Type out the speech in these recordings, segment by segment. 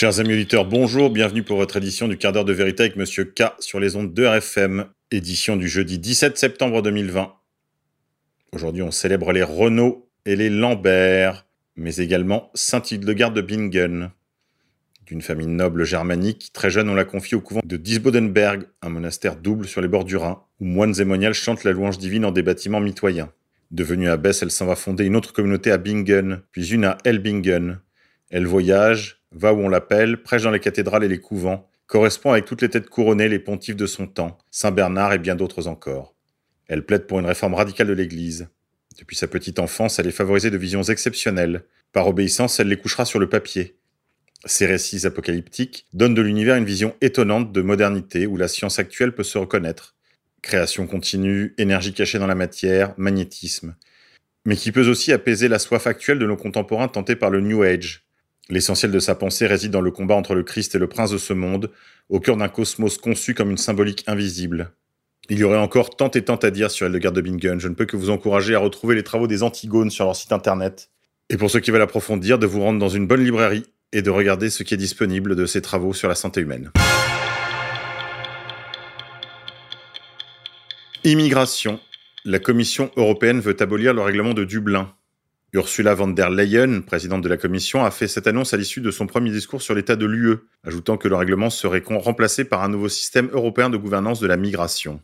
Chers amis auditeurs, bonjour, bienvenue pour votre édition du quart d'heure de vérité avec Monsieur K sur les ondes de RFM, édition du jeudi 17 septembre 2020. Aujourd'hui, on célèbre les Renault et les Lambert, mais également Saint-Hildegarde de Bingen. D'une famille noble germanique, très jeune, on l'a confiée au couvent de Disbodenberg, un monastère double sur les bords du Rhin, où moines et moniales chantent la louange divine en des bâtiments mitoyens. Devenue abbesse, elle s'en va fonder une autre communauté à Bingen, puis une à Elbingen. Elle voyage, va où on l'appelle, prêche dans les cathédrales et les couvents, correspond avec toutes les têtes couronnées, les pontifes de son temps, Saint Bernard et bien d'autres encore. Elle plaide pour une réforme radicale de l'Église. Depuis sa petite enfance, elle est favorisée de visions exceptionnelles. Par obéissance, elle les couchera sur le papier. Ses récits apocalyptiques donnent de l'univers une vision étonnante de modernité où la science actuelle peut se reconnaître. Création continue, énergie cachée dans la matière, magnétisme. Mais qui peut aussi apaiser la soif actuelle de nos contemporains tentés par le New Age, L'essentiel de sa pensée réside dans le combat entre le Christ et le prince de ce monde, au cœur d'un cosmos conçu comme une symbolique invisible. Il y aurait encore tant et tant à dire sur Hildegard de Bingen. Je ne peux que vous encourager à retrouver les travaux des Antigones sur leur site internet. Et pour ceux qui veulent approfondir, de vous rendre dans une bonne librairie et de regarder ce qui est disponible de ces travaux sur la santé humaine. Immigration. La Commission européenne veut abolir le règlement de Dublin. Ursula von der Leyen, présidente de la Commission, a fait cette annonce à l'issue de son premier discours sur l'état de l'UE, ajoutant que le règlement serait remplacé par un nouveau système européen de gouvernance de la migration.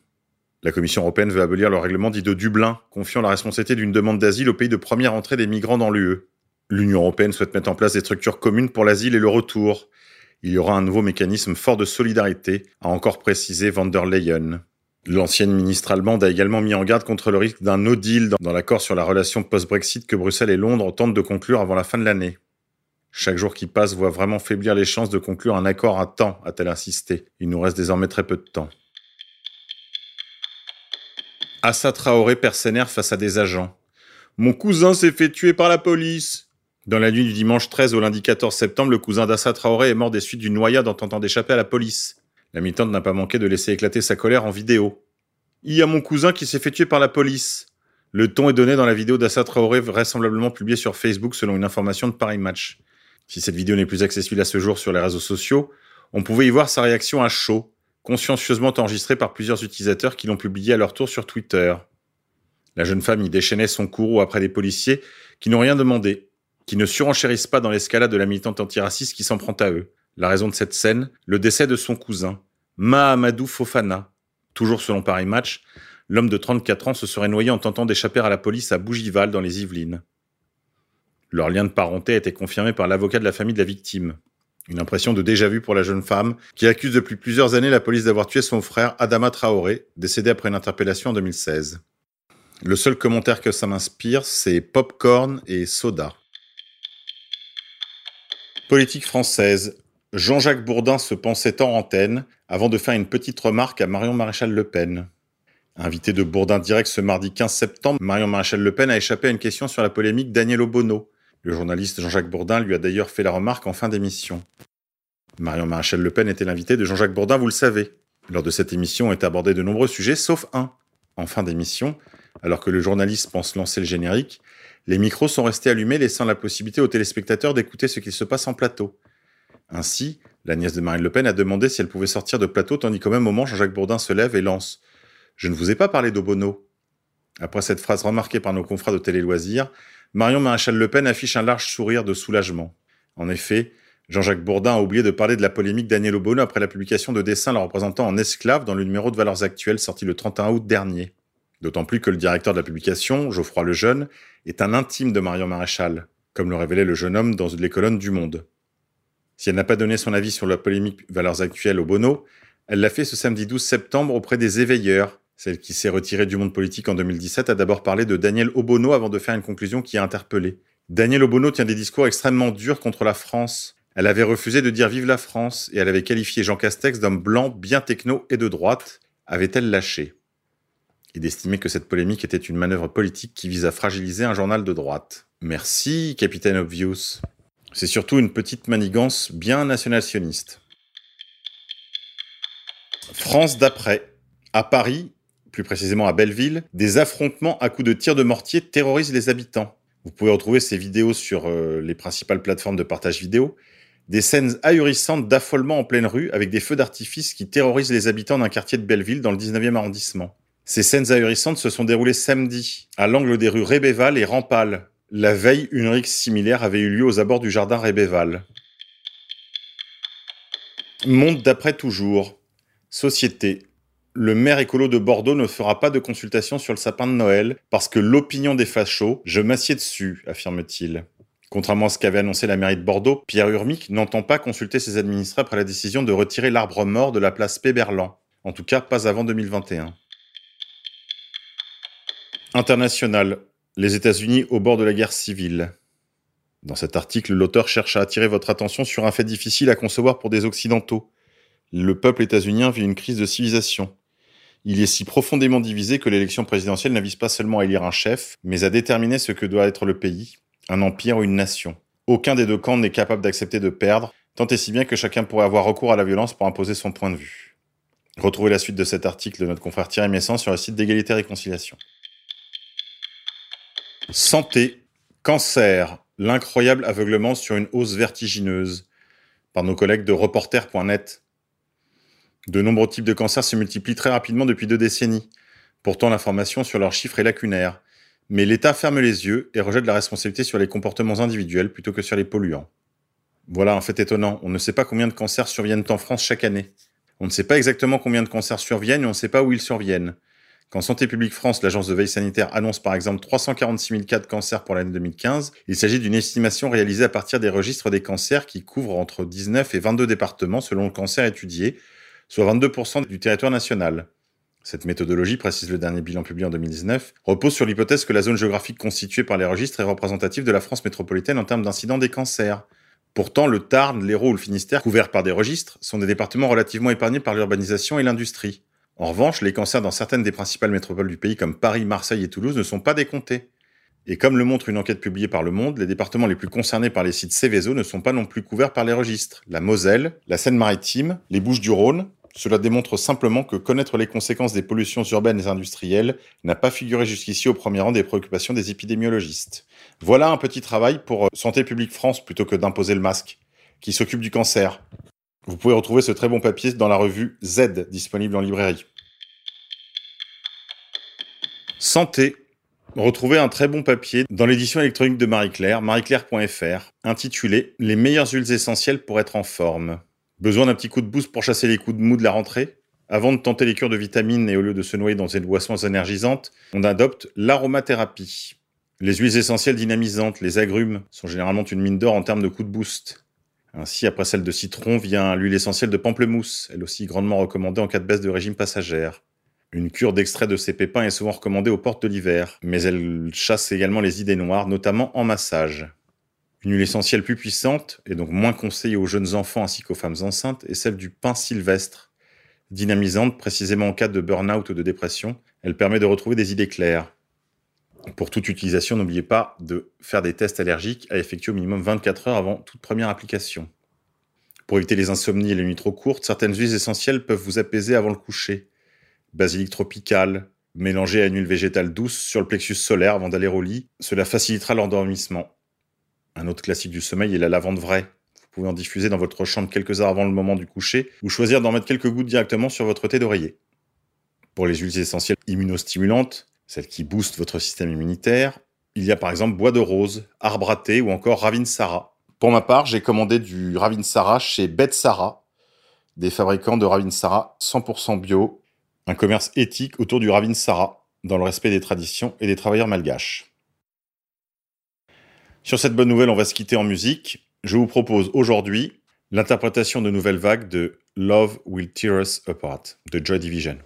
La Commission européenne veut abolir le règlement dit de Dublin, confiant la responsabilité d'une demande d'asile au pays de première entrée des migrants dans l'UE. L'Union européenne souhaite mettre en place des structures communes pour l'asile et le retour. Il y aura un nouveau mécanisme fort de solidarité, a encore précisé von der Leyen. L'ancienne ministre allemande a également mis en garde contre le risque d'un no deal dans l'accord sur la relation post-Brexit que Bruxelles et Londres tentent de conclure avant la fin de l'année. Chaque jour qui passe voit vraiment faiblir les chances de conclure un accord à temps, a-t-elle insisté. Il nous reste désormais très peu de temps. Assa Traoré perd face à des agents. Mon cousin s'est fait tuer par la police. Dans la nuit du dimanche 13 au lundi 14 septembre, le cousin d'Assa Traoré est mort des suites d'une noyade en tentant d'échapper à la police. La militante n'a pas manqué de laisser éclater sa colère en vidéo. Il y a mon cousin qui s'est fait tuer par la police. Le ton est donné dans la vidéo d'Assa Traoré vraisemblablement publiée sur Facebook selon une information de Paris Match. Si cette vidéo n'est plus accessible à ce jour sur les réseaux sociaux, on pouvait y voir sa réaction à chaud, consciencieusement enregistrée par plusieurs utilisateurs qui l'ont publiée à leur tour sur Twitter. La jeune femme y déchaînait son courroux après des policiers qui n'ont rien demandé, qui ne surenchérissent pas dans l'escalade de la militante antiraciste qui s'en prend à eux. La raison de cette scène, le décès de son cousin, Mahamadou Fofana. Toujours selon Paris Match, l'homme de 34 ans se serait noyé en tentant d'échapper à la police à Bougival dans les Yvelines. Leur lien de parenté a été confirmé par l'avocat de la famille de la victime. Une impression de déjà-vu pour la jeune femme, qui accuse depuis plusieurs années la police d'avoir tué son frère Adama Traoré, décédé après une interpellation en 2016. Le seul commentaire que ça m'inspire, c'est popcorn et soda. Politique française. Jean-Jacques Bourdin se pensait en antenne avant de faire une petite remarque à Marion Maréchal Le Pen. Invité de Bourdin Direct ce mardi 15 septembre, Marion Maréchal Le Pen a échappé à une question sur la polémique Daniel Obono. Le journaliste Jean-Jacques Bourdin lui a d'ailleurs fait la remarque en fin d'émission. Marion Maréchal Le Pen était l'invité de Jean-Jacques Bourdin, vous le savez. Lors de cette émission est abordé de nombreux sujets, sauf un. En fin d'émission, alors que le journaliste pense lancer le générique, les micros sont restés allumés, laissant la possibilité aux téléspectateurs d'écouter ce qu'il se passe en plateau. Ainsi, la nièce de Marine Le Pen a demandé si elle pouvait sortir de plateau, tandis qu'au même moment, Jean-Jacques Bourdin se lève et lance Je ne vous ai pas parlé d'Obono. Après cette phrase remarquée par nos confrères de Télé Loisirs, Marion Maréchal Le Pen affiche un large sourire de soulagement. En effet, Jean-Jacques Bourdin a oublié de parler de la polémique Daniel Obono après la publication de dessins le représentant en esclave dans le numéro de Valeurs Actuelles sorti le 31 août dernier. D'autant plus que le directeur de la publication, Geoffroy Lejeune, est un intime de Marion Maréchal, comme le révélait le jeune homme dans les colonnes du Monde. Si elle n'a pas donné son avis sur la polémique Valeurs Actuelles au Bono, elle l'a fait ce samedi 12 septembre auprès des éveilleurs. Celle qui s'est retirée du monde politique en 2017 a d'abord parlé de Daniel Obono avant de faire une conclusion qui a interpellé. Daniel Obono tient des discours extrêmement durs contre la France. Elle avait refusé de dire vive la France et elle avait qualifié Jean Castex d'homme blanc, bien techno et de droite. Avait-elle lâché Et d'estimer que cette polémique était une manœuvre politique qui vise à fragiliser un journal de droite. Merci, capitaine Obvious. C'est surtout une petite manigance bien national-sioniste. France d'après. À Paris, plus précisément à Belleville, des affrontements à coups de tirs de mortier terrorisent les habitants. Vous pouvez retrouver ces vidéos sur euh, les principales plateformes de partage vidéo. Des scènes ahurissantes d'affolement en pleine rue avec des feux d'artifice qui terrorisent les habitants d'un quartier de Belleville dans le 19e arrondissement. Ces scènes ahurissantes se sont déroulées samedi, à l'angle des rues Rébéval et Rampal. La veille, une rixe similaire avait eu lieu aux abords du jardin Rébéval. Monde d'après toujours. Société. Le maire écolo de Bordeaux ne fera pas de consultation sur le sapin de Noël parce que l'opinion des fachos, je m'assieds dessus, affirme-t-il. Contrairement à ce qu'avait annoncé la mairie de Bordeaux, Pierre Urmic n'entend pas consulter ses administrés après la décision de retirer l'arbre mort de la place Péberlan. En tout cas, pas avant 2021. International. Les États-Unis au bord de la guerre civile. Dans cet article, l'auteur cherche à attirer votre attention sur un fait difficile à concevoir pour des Occidentaux. Le peuple états-unien vit une crise de civilisation. Il est si profondément divisé que l'élection présidentielle n'avise pas seulement à élire un chef, mais à déterminer ce que doit être le pays, un empire ou une nation. Aucun des deux camps n'est capable d'accepter de perdre, tant et si bien que chacun pourrait avoir recours à la violence pour imposer son point de vue. Retrouvez la suite de cet article de notre confrère Thierry Messan sur le site d'égalité et réconciliation. Santé, cancer, l'incroyable aveuglement sur une hausse vertigineuse par nos collègues de reporter.net. De nombreux types de cancers se multiplient très rapidement depuis deux décennies. Pourtant, l'information sur leurs chiffres est lacunaire. Mais l'État ferme les yeux et rejette la responsabilité sur les comportements individuels plutôt que sur les polluants. Voilà un fait étonnant. On ne sait pas combien de cancers surviennent en France chaque année. On ne sait pas exactement combien de cancers surviennent et on ne sait pas où ils surviennent. Quand Santé publique France, l'agence de veille sanitaire, annonce par exemple 346 000 cas de cancer pour l'année 2015, il s'agit d'une estimation réalisée à partir des registres des cancers qui couvrent entre 19 et 22 départements selon le cancer étudié, soit 22% du territoire national. Cette méthodologie, précise le dernier bilan publié en 2019, repose sur l'hypothèse que la zone géographique constituée par les registres est représentative de la France métropolitaine en termes d'incidence des cancers. Pourtant, le Tarn, l'Hérault ou le Finistère, couverts par des registres, sont des départements relativement épargnés par l'urbanisation et l'industrie. En revanche, les cancers dans certaines des principales métropoles du pays comme Paris, Marseille et Toulouse ne sont pas décomptés. Et comme le montre une enquête publiée par Le Monde, les départements les plus concernés par les sites Céveso ne sont pas non plus couverts par les registres. La Moselle, la Seine-Maritime, les Bouches-du-Rhône, cela démontre simplement que connaître les conséquences des pollutions urbaines et industrielles n'a pas figuré jusqu'ici au premier rang des préoccupations des épidémiologistes. Voilà un petit travail pour euh, Santé publique France plutôt que d'imposer le masque, qui s'occupe du cancer. Vous pouvez retrouver ce très bon papier dans la revue Z, disponible en librairie. Santé. Retrouvez un très bon papier dans l'édition électronique de Marie-Claire, marieclaire.fr, intitulé Les meilleures huiles essentielles pour être en forme. Besoin d'un petit coup de boost pour chasser les coups de mou de la rentrée? Avant de tenter les cures de vitamines et au lieu de se noyer dans des boissons énergisantes, on adopte l'aromathérapie. Les huiles essentielles dynamisantes, les agrumes, sont généralement une mine d'or en termes de coup de boost. Ainsi, après celle de citron, vient l'huile essentielle de pamplemousse, elle aussi grandement recommandée en cas de baisse de régime passagère. Une cure d'extrait de ces pépins est souvent recommandée aux portes de l'hiver, mais elle chasse également les idées noires, notamment en massage. Une huile essentielle plus puissante, et donc moins conseillée aux jeunes enfants ainsi qu'aux femmes enceintes, est celle du pain sylvestre. Dynamisante précisément en cas de burn-out ou de dépression, elle permet de retrouver des idées claires. Pour toute utilisation, n'oubliez pas de faire des tests allergiques à effectuer au minimum 24 heures avant toute première application. Pour éviter les insomnies et les nuits trop courtes, certaines huiles essentielles peuvent vous apaiser avant le coucher. Basilic tropical, mélangé à une huile végétale douce sur le plexus solaire avant d'aller au lit, cela facilitera l'endormissement. Un autre classique du sommeil est la lavande vraie. Vous pouvez en diffuser dans votre chambre quelques heures avant le moment du coucher ou choisir d'en mettre quelques gouttes directement sur votre thé d'oreiller. Pour les huiles essentielles immunostimulantes, celles qui boostent votre système immunitaire, il y a par exemple bois de rose, arbre à ou encore ravinsara. Pour ma part, j'ai commandé du ravinsara chez Betsara, des fabricants de ravinsara 100% bio, un commerce éthique autour du ravinsara, dans le respect des traditions et des travailleurs malgaches. Sur cette bonne nouvelle, on va se quitter en musique. Je vous propose aujourd'hui l'interprétation de Nouvelle Vague de Love Will Tear Us Apart de Joy Division.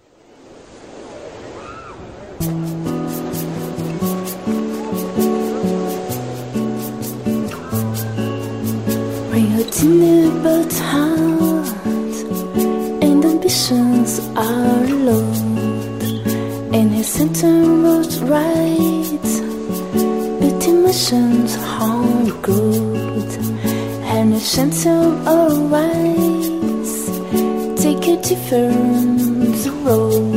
Bring a tiny but heart, and ambitions are low. And a center was right, but emotions haunt good. And his center are wise, take a different road.